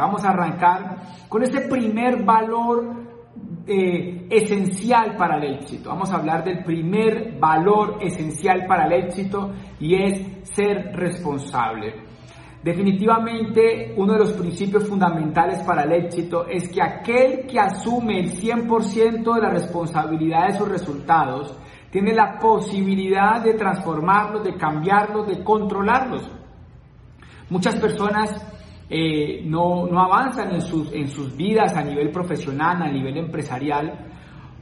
Vamos a arrancar con ese primer valor eh, esencial para el éxito. Vamos a hablar del primer valor esencial para el éxito y es ser responsable. Definitivamente uno de los principios fundamentales para el éxito es que aquel que asume el 100% de la responsabilidad de sus resultados tiene la posibilidad de transformarlos, de cambiarlos, de controlarlos. Muchas personas eh, no, no, avanzan en sus, en sus vidas a nivel profesional, a nivel empresarial,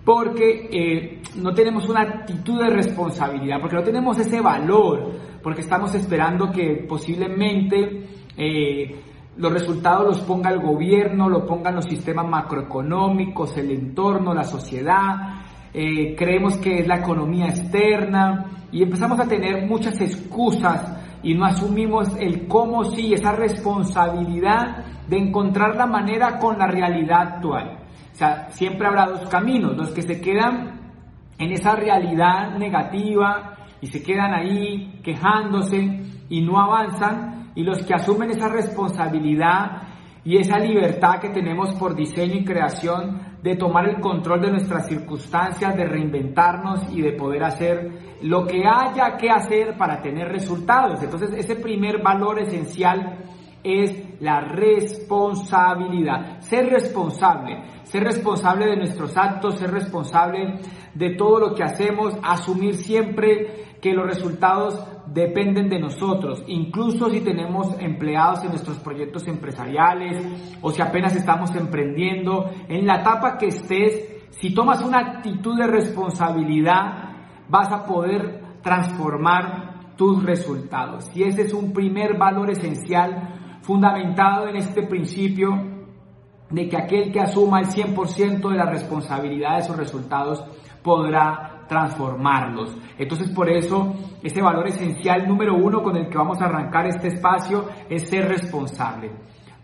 porque eh, no tenemos una actitud de responsabilidad, porque no tenemos ese valor, porque estamos esperando que posiblemente eh, los resultados los ponga el gobierno, lo pongan los sistemas macroeconómicos, el entorno, la sociedad, creemos que es la economía externa y empezamos a tener muchas excusas y no asumimos el cómo sí, esa responsabilidad de encontrar la manera con la realidad actual. O sea, siempre habrá dos caminos, los que se quedan en esa realidad negativa y se quedan ahí quejándose y no avanzan, y los que asumen esa responsabilidad y esa libertad que tenemos por diseño y creación de tomar el control de nuestras circunstancias, de reinventarnos y de poder hacer lo que haya que hacer para tener resultados. Entonces, ese primer valor esencial es la responsabilidad. Ser responsable, ser responsable de nuestros actos, ser responsable de todo lo que hacemos, asumir siempre que los resultados dependen de nosotros, incluso si tenemos empleados en nuestros proyectos empresariales o si apenas estamos emprendiendo, en la etapa que estés, si tomas una actitud de responsabilidad, vas a poder transformar tus resultados. Y ese es un primer valor esencial fundamentado en este principio de que aquel que asuma el 100% de la responsabilidad de sus resultados podrá transformarlos. Entonces por eso ese valor esencial número uno con el que vamos a arrancar este espacio es ser responsable.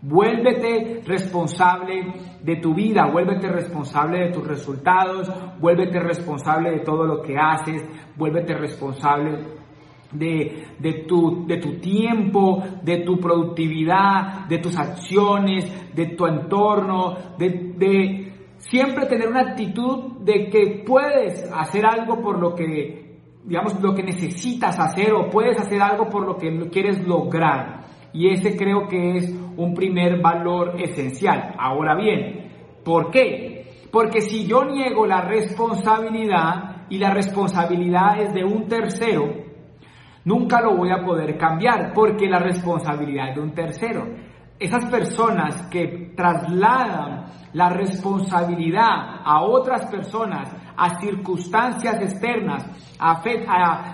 Vuélvete responsable de tu vida, vuélvete responsable de tus resultados, vuélvete responsable de todo lo que haces, vuélvete responsable de, de, tu, de tu tiempo, de tu productividad, de tus acciones, de tu entorno, de, de siempre tener una actitud de que puedes hacer algo por lo que, digamos, lo que necesitas hacer o puedes hacer algo por lo que quieres lograr. Y ese creo que es un primer valor esencial. Ahora bien, ¿por qué? Porque si yo niego la responsabilidad y la responsabilidad es de un tercero, nunca lo voy a poder cambiar porque la responsabilidad es de un tercero esas personas que trasladan la responsabilidad a otras personas, a circunstancias externas, a,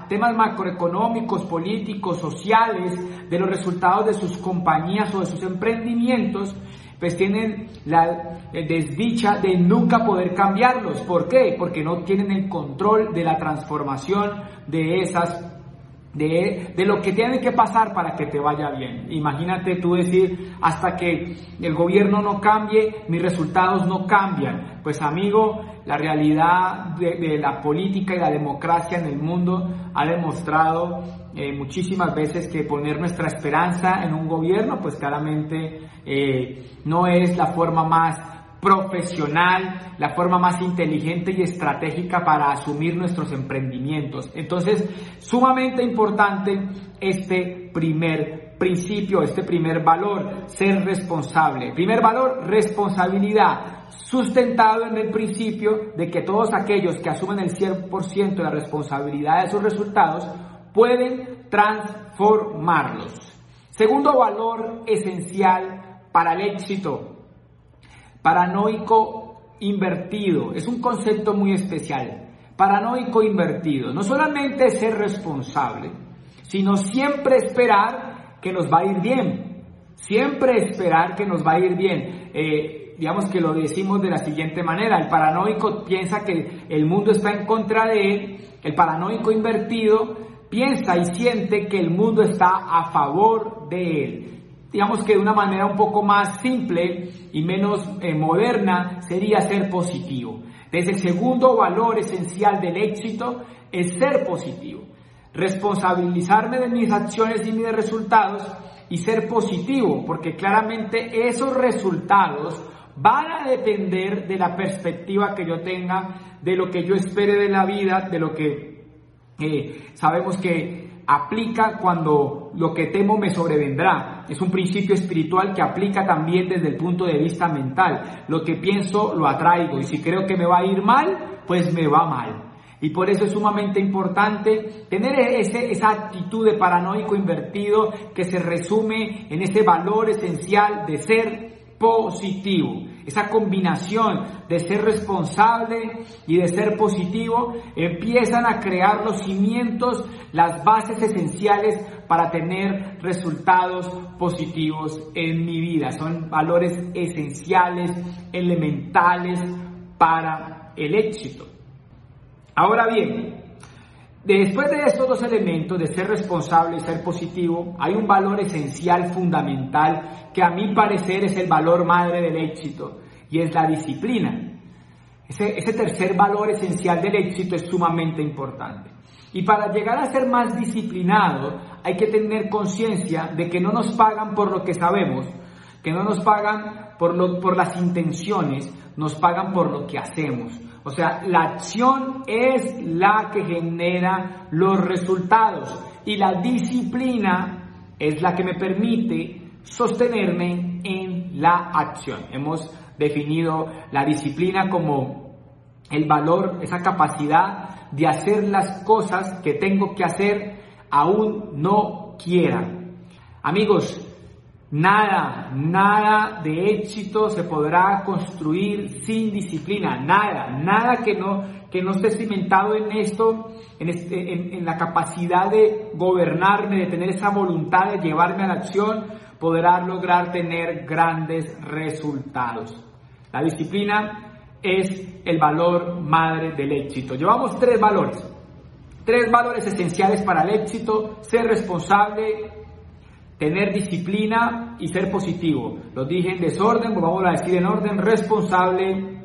temas macroeconómicos, políticos, sociales, de los resultados de sus compañías o de sus emprendimientos, pues tienen la desdicha de nunca poder cambiarlos. ¿Por qué? Porque no tienen el control de la transformación de esas de, de, lo que tiene que pasar para que te vaya bien. Imagínate tú decir, hasta que el gobierno no cambie, mis resultados no cambian. Pues amigo, la realidad de, la política y la democracia en el mundo ha demostrado eh, muchísimas veces que poner nuestra esperanza en un gobierno, pues claramente eh, no es la forma más profesional, la forma más inteligente y estratégica para asumir nuestros emprendimientos. Entonces, sumamente importante este primer principio, este primer valor, ser responsable. Primer valor, responsabilidad, sustentado en el principio de que todos aquellos que asumen el 100% de la responsabilidad de sus resultados pueden transformarlos. Segundo valor esencial para el éxito, Paranoico invertido. Es un concepto muy especial. Paranoico invertido. No solamente ser responsable, sino siempre esperar que nos va a ir bien. Siempre esperar que nos va a ir bien. Eh, digamos que lo decimos de la siguiente manera. El paranoico piensa que el mundo está en contra de él. El paranoico invertido piensa y siente que el mundo está a favor de él digamos que de una manera un poco más simple y menos eh, moderna, sería ser positivo. Desde el segundo valor esencial del éxito es ser positivo. Responsabilizarme de mis acciones y mis resultados y ser positivo, porque claramente esos resultados van a depender de la perspectiva que yo tenga, de lo que yo espere de la vida, de lo que eh, sabemos que aplica cuando lo que temo me sobrevendrá. Es un principio espiritual que aplica también desde el punto de vista mental. Lo que pienso lo atraigo y si creo que me va a ir mal, pues me va mal. Y por eso es sumamente importante tener ese, esa actitud de paranoico invertido que se resume en ese valor esencial de ser positivo. Esa combinación de ser responsable y de ser positivo empiezan a crear los cimientos, las bases esenciales para tener resultados positivos en mi vida. Son valores esenciales, elementales para el éxito. Ahora bien, después de estos dos elementos, de ser responsable y ser positivo, hay un valor esencial, fundamental, que a mi parecer es el valor madre del éxito, y es la disciplina. Ese, ese tercer valor esencial del éxito es sumamente importante. Y para llegar a ser más disciplinado hay que tener conciencia de que no nos pagan por lo que sabemos, que no nos pagan por, lo, por las intenciones, nos pagan por lo que hacemos. O sea, la acción es la que genera los resultados y la disciplina es la que me permite sostenerme en la acción. Hemos definido la disciplina como el valor, esa capacidad de hacer las cosas que tengo que hacer aún no quiera. Amigos, Nada, nada de éxito se podrá construir sin disciplina, nada, nada que no, que no esté cimentado en esto, en, este, en, la capacidad de gobernarme, de tener esa voluntad de llevarme a la acción, podrá lograr tener grandes resultados. La disciplina es el valor madre del éxito. Llevamos tres valores, tres valores esenciales para el éxito, ser responsable, tener disciplina y ser positivo. Lo dije en desorden, pues vamos a decir en orden responsable,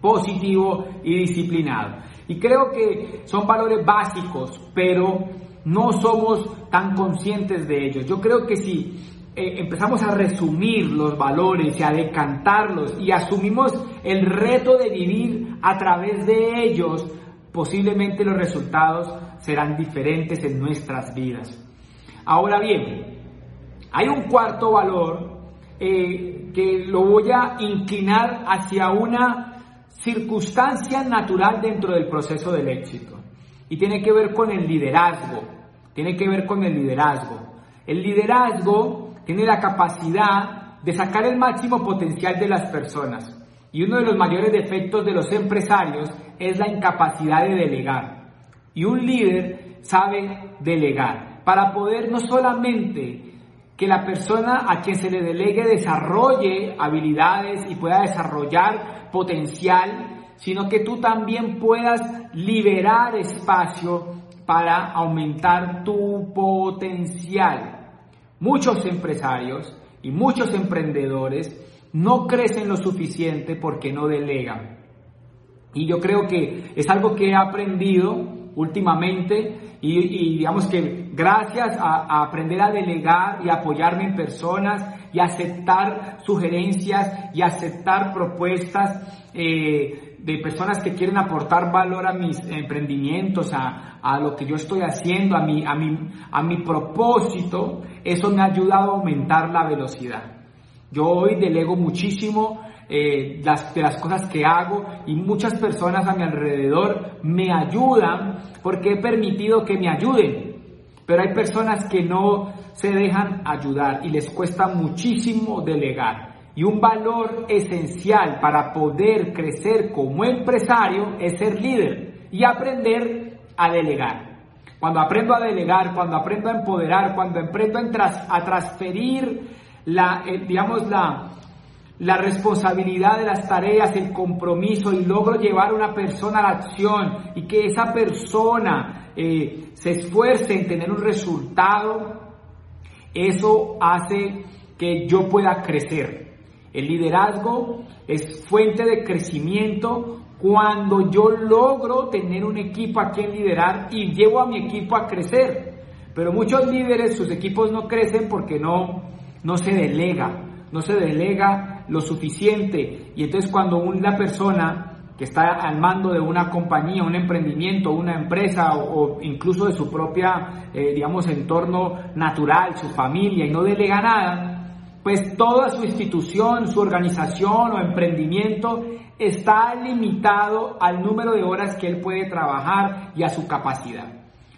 positivo y disciplinado. Y creo que son valores básicos, pero no somos tan conscientes de ellos. Yo creo que si eh, empezamos a resumir los valores y a decantarlos y asumimos el reto de vivir a través de ellos, posiblemente los resultados serán diferentes en nuestras vidas. Ahora bien, hay un cuarto valor eh, que lo voy a inclinar hacia una circunstancia natural dentro del proceso del éxito y tiene que ver con el liderazgo, tiene que ver con el liderazgo. El liderazgo tiene la capacidad de sacar el máximo potencial de las personas y uno de los mayores defectos de los empresarios es la incapacidad de delegar. Y un líder sabe delegar para poder no solamente que la persona a quien se le delegue desarrolle habilidades y pueda desarrollar potencial, sino que tú también puedas liberar espacio para aumentar tu potencial. Muchos empresarios y muchos emprendedores no crecen lo suficiente porque no delegan. Y yo creo que es algo que he aprendido últimamente y, digamos que gracias a, aprender a delegar y apoyarme en personas y aceptar sugerencias y aceptar propuestas eh, de personas que quieren aportar valor a mis emprendimientos, a, a lo que yo estoy haciendo, a mi, a, mi, a mi propósito, eso me ha ayudado a aumentar la velocidad. Yo hoy delego muchísimo eh, las, de las cosas que hago y muchas personas a mi alrededor me ayudan porque he permitido que me ayuden. Pero hay personas que no se dejan ayudar y les cuesta muchísimo delegar. Y un valor esencial para poder crecer como empresario es ser líder y aprender a delegar. Cuando aprendo a delegar, cuando aprendo a empoderar, cuando aprendo a, transferir la, eh, digamos, la, la responsabilidad de las tareas, el compromiso y logro llevar a una persona a la acción y que esa persona eh, se esfuerce en tener un resultado, eso hace que yo pueda crecer. El liderazgo es fuente de crecimiento cuando yo logro tener un equipo a quien liderar y llevo a mi equipo a crecer. Pero muchos líderes, sus equipos no crecen porque no, no se delega, no se delega lo suficiente. Y entonces cuando una persona que está al mando de una compañía, un emprendimiento, una empresa o, incluso de su propia, eh, digamos, entorno natural, su familia, y no delega nada, pues toda su institución, su organización o emprendimiento está limitado al número de horas que él puede trabajar y a su capacidad.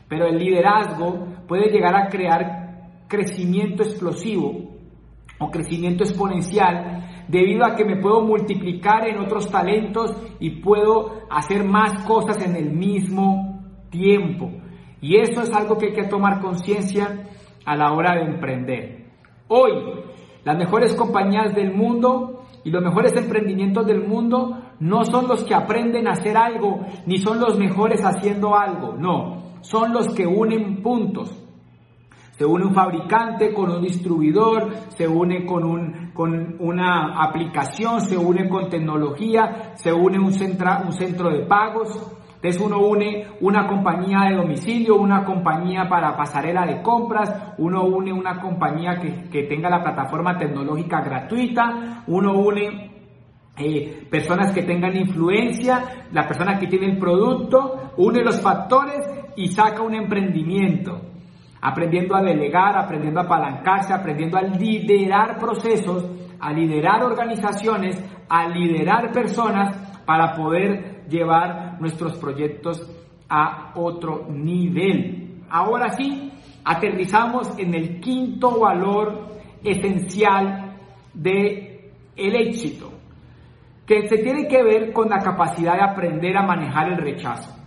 Pero el liderazgo puede llegar a crear crecimiento explosivo o crecimiento exponencial debido a que me puedo multiplicar en otros talentos y puedo hacer más cosas en el mismo tiempo. Y eso es algo que hay que tomar conciencia a la hora de emprender. Hoy, las mejores compañías del mundo y los mejores emprendimientos del mundo no son los que aprenden a hacer algo, ni son los mejores haciendo algo, no, son los que unen puntos. Se une un fabricante con un distribuidor, se une con, un, con una aplicación, se une con tecnología, se une un, centra, un centro de pagos. Entonces uno une una compañía de domicilio, una compañía para pasarela de compras, uno une una compañía que, que tenga la plataforma tecnológica gratuita, uno une eh, personas que tengan influencia, la persona que tiene el producto, une los factores y saca un emprendimiento aprendiendo a delegar, aprendiendo a apalancarse, aprendiendo a liderar procesos, a liderar organizaciones, a liderar personas para poder llevar nuestros proyectos a otro nivel. Ahora sí, aterrizamos en el quinto valor esencial de el éxito, que se tiene que ver con la capacidad de aprender a manejar el rechazo.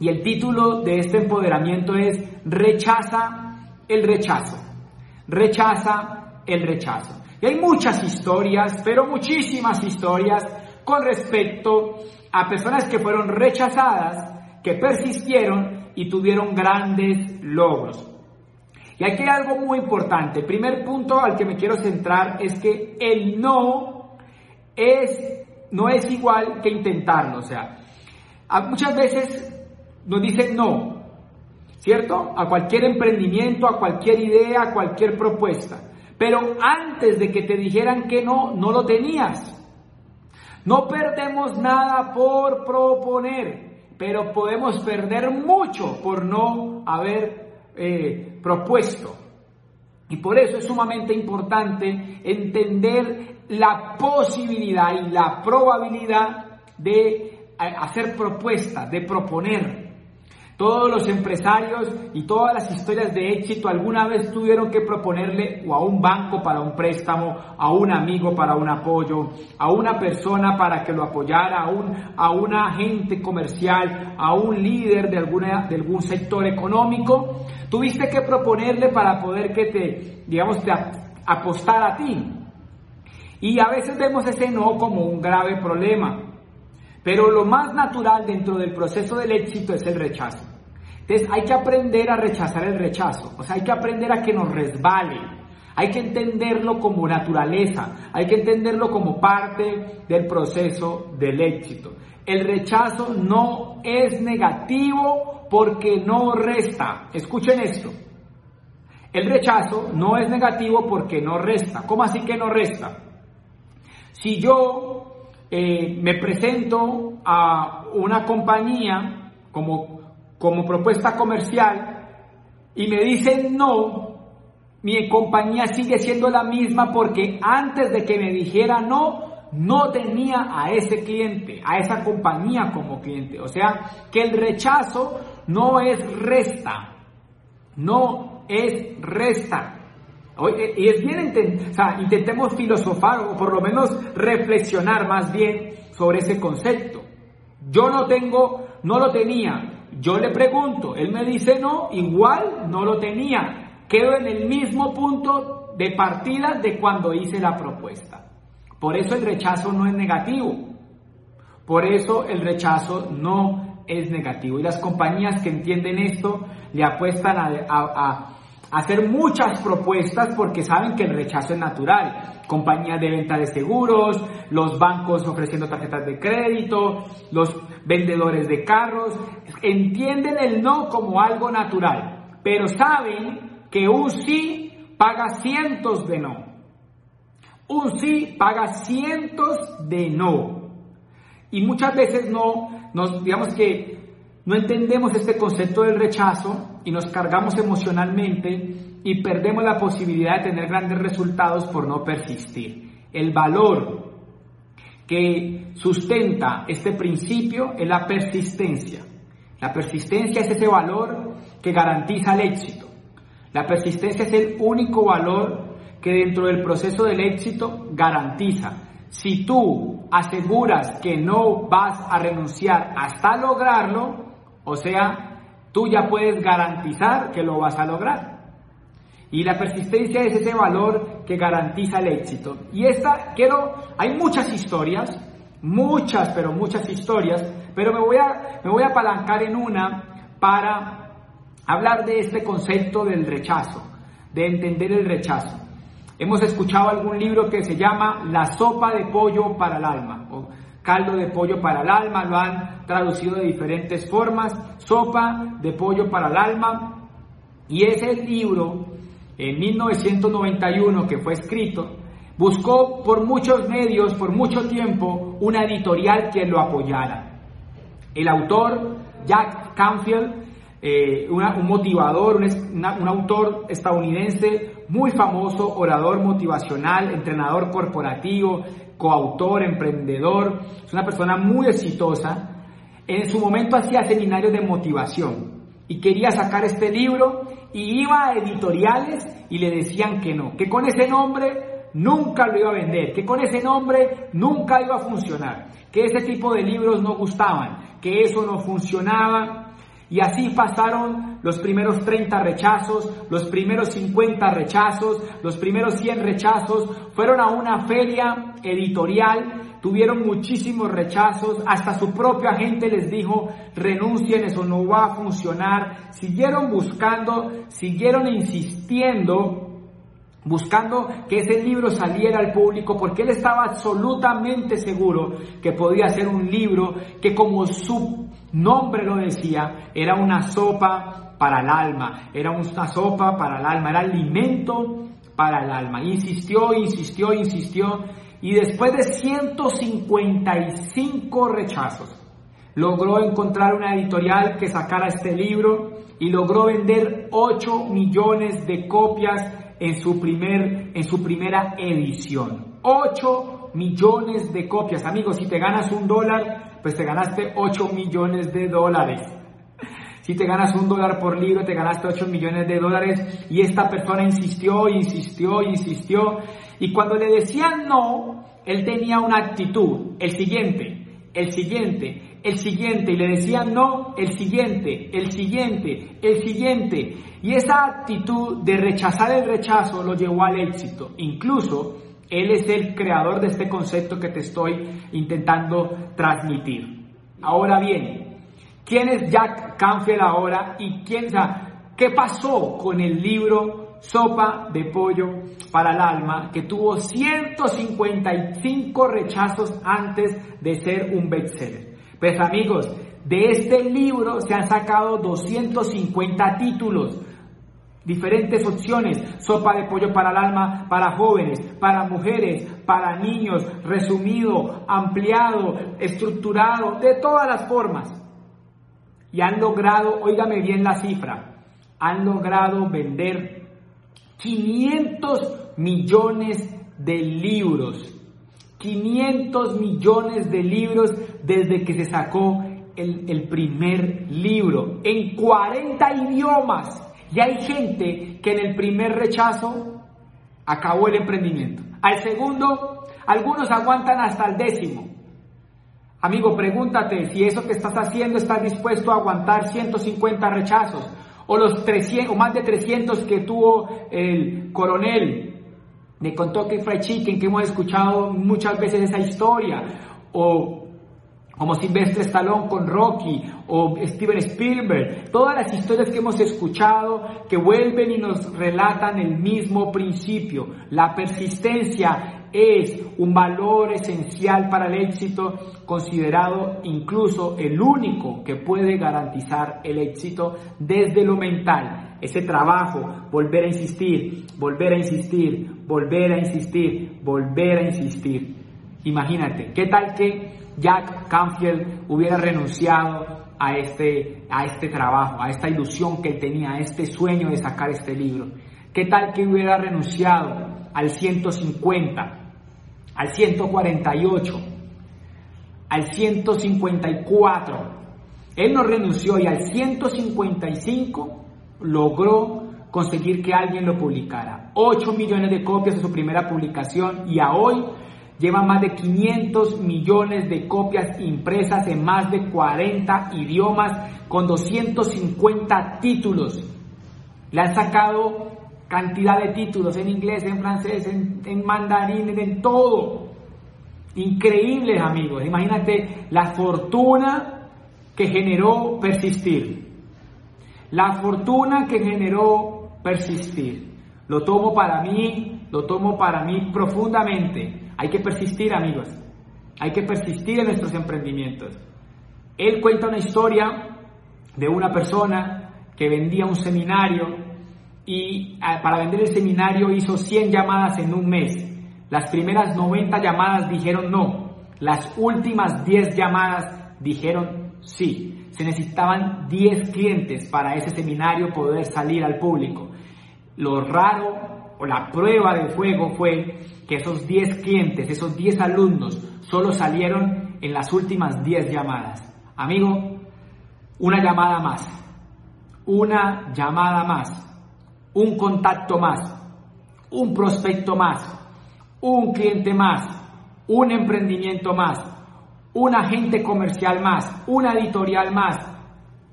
Y el título de este empoderamiento es Rechaza el rechazo. Rechaza el rechazo. Y hay muchas historias, pero muchísimas historias con respecto a personas que fueron rechazadas, que persistieron y tuvieron grandes logros. Y aquí hay algo muy importante. El primer punto al que me quiero centrar es que el no es, no es igual que intentarlo. O sea, muchas veces nos dicen no, ¿cierto? A cualquier emprendimiento, a cualquier idea, a cualquier propuesta. Pero antes de que te dijeran que no, no lo tenías. No perdemos nada por proponer, pero podemos perder mucho por no haber eh, propuesto. Y por eso es sumamente importante entender la posibilidad y la probabilidad de eh, hacer propuestas, de proponer. Todos los empresarios y todas las historias de éxito alguna vez tuvieron que proponerle o a un banco para un préstamo, a un amigo para un apoyo, a una persona para que lo apoyara, a un, a un agente comercial, a un líder de, alguna, de algún sector económico. Tuviste que proponerle para poder que te, digamos, te apostar a ti. Y a veces vemos ese no como un grave problema. Pero lo más natural dentro del proceso del éxito es el rechazo. Entonces hay que aprender a rechazar el rechazo, o sea, hay que aprender a que nos resbale, hay que entenderlo como naturaleza, hay que entenderlo como parte del proceso del éxito. El rechazo no es negativo porque no resta. Escuchen esto. El rechazo no es negativo porque no resta. ¿Cómo así que no resta? Si yo eh, me presento a una compañía como como propuesta comercial y me dicen no, mi compañía sigue siendo la misma porque antes de que me dijera no, no tenía a ese cliente, a esa compañía como cliente. O sea, que el rechazo no es resta, no es resta. Y es bien, intentemos filosofar o por lo menos reflexionar más bien sobre ese concepto. Yo no tengo, no lo tenía, yo le pregunto, él me dice no, igual no lo tenía. Quedo en el mismo punto de partida de cuando hice la propuesta. Por eso el rechazo no es negativo. Por eso el rechazo no es negativo. Y las compañías que entienden esto le apuestan a, hacer muchas propuestas porque saben que el rechazo es natural compañías de venta de seguros, los bancos ofreciendo tarjetas de crédito, los vendedores de carros, entienden el no como algo natural. pero saben que un sí paga cientos de no. Un sí paga cientos de no. Y muchas veces no, nos, digamos que no entendemos este concepto del rechazo y nos cargamos emocionalmente y perdemos la posibilidad de tener grandes resultados por no persistir. El valor que sustenta este principio es la persistencia. La persistencia es ese valor que garantiza el éxito. La persistencia es el único valor que dentro del proceso del éxito garantiza. Si tú aseguras que no vas a renunciar hasta lograrlo, o sea, tú ya puedes garantizar que lo vas a lograr. Y la persistencia es ese valor que garantiza el éxito. Y esta, quiero, hay muchas historias, muchas, pero muchas historias, pero me voy a, me voy a apalancar en una para hablar de este concepto del rechazo, de entender el rechazo. Hemos escuchado algún libro que se llama La sopa de pollo para el alma, caldo de pollo para el alma, lo han traducido de diferentes formas, sopa de pollo para el alma, y ese libro, en 1991 que fue escrito, buscó por muchos medios, por mucho tiempo, una editorial que lo apoyara. El autor, Jack Canfield, eh, un motivador, un, un autor estadounidense muy famoso, orador motivacional, entrenador corporativo, coautor, emprendedor, es una persona muy exitosa. En su momento hacía seminarios de motivación y quería sacar este libro y iba a editoriales y le decían que no, que con ese nombre nunca lo iba a vender, que con ese nombre nunca iba a funcionar, que ese tipo de libros no gustaban, que eso no funcionaba. Y así pasaron los primeros 30 rechazos, los primeros 50 rechazos, los primeros 100 rechazos. Fueron a una feria editorial, tuvieron muchísimos rechazos, hasta su propio agente les dijo, renuncien, eso no va a funcionar. Siguieron buscando, siguieron insistiendo buscando que ese libro saliera al público porque él estaba absolutamente seguro que podía ser un libro que como su nombre lo decía, era una sopa para el alma, era una sopa para el alma, era alimento para el alma. Insistió, insistió, insistió y después de 155 rechazos, logró encontrar una editorial que sacara este libro y logró vender 8 millones de copias en su, primer, en su primera edición. 8 millones de copias. Amigos, si te ganas un dólar, pues te ganaste 8 millones de dólares. Si te ganas un dólar por libro, te ganaste 8 millones de dólares. Y esta persona insistió, insistió, insistió. Y cuando le decían no, él tenía una actitud. El siguiente, el siguiente, el siguiente. Y le decían no, el siguiente, el siguiente, el siguiente. Y esa actitud de rechazar el rechazo lo llevó al éxito. Incluso él es el creador de este concepto que te estoy intentando transmitir. Ahora bien, ¿quién es Jack Canfield ahora y quién, qué pasó con el libro Sopa de Pollo para el Alma que tuvo 155 rechazos antes de ser un bestseller? Pues amigos, de este libro se han sacado 250 títulos diferentes opciones, sopa de pollo para el alma, para jóvenes, para mujeres, para niños, resumido, ampliado, estructurado, de todas las formas. Y han logrado, óigame bien la cifra, han logrado vender 500 millones de libros. 500 millones de libros desde que se sacó el, el primer libro en 40 idiomas. Y hay gente que en el primer rechazo acabó el emprendimiento. Al segundo, algunos aguantan hasta el décimo. Amigo, pregúntate si eso que estás haciendo estás dispuesto a aguantar 150 rechazos o los 300 o más de 300 que tuvo el coronel de Kentucky Fried Chicken que hemos escuchado muchas veces esa historia o como Sylvester Stallone con Rocky o Steven Spielberg, todas las historias que hemos escuchado que vuelven y nos relatan el mismo principio. La persistencia es un valor esencial para el éxito, considerado incluso el único que puede garantizar el éxito desde lo mental, ese trabajo, volver a insistir, volver a insistir, volver a insistir, volver a insistir. Imagínate, ¿qué tal que Jack Canfield hubiera renunciado a este, a este trabajo, a esta ilusión que tenía, a este sueño de sacar este libro? ¿Qué tal que hubiera renunciado al 150, al 148, al 154? Él no renunció y al 155 logró conseguir que alguien lo publicara. 8 millones de copias de su primera publicación y a hoy lleva más de 500 millones de copias impresas en más de 40 idiomas con 250 títulos. Le han sacado cantidad de títulos en inglés, en francés, en, mandarín, en todo. Increíbles amigos. Imagínate la fortuna que generó persistir. La fortuna que generó persistir. Lo tomo para mí, lo tomo para mí profundamente. Hay que persistir, amigos. Hay que persistir en nuestros emprendimientos. Él cuenta una historia de una persona que vendía un seminario y ah, para vender el seminario hizo 100 llamadas en un mes. Las primeras 90 llamadas dijeron no. Las últimas 10 llamadas dijeron sí. Se necesitaban 10 clientes para ese seminario poder salir al público. Lo raro o la prueba de fuego fue que esos 10 clientes, esos 10 alumnos, solo salieron en las últimas 10 llamadas. Amigo, una llamada más, una llamada más, un contacto más, un prospecto más, un cliente más, un emprendimiento más, un agente comercial más, una editorial más,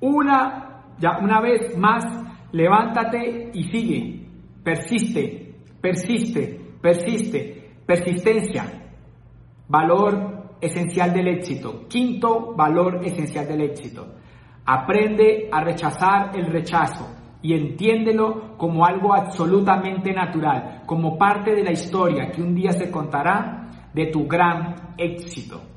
una, ya una vez más, levántate y sigue, persiste, persiste, persiste, persistencia, valor esencial del éxito. Quinto valor esencial del éxito. Aprende a rechazar el rechazo y entiéndelo como algo absolutamente natural, como parte de la historia que un día se contará de tu gran éxito.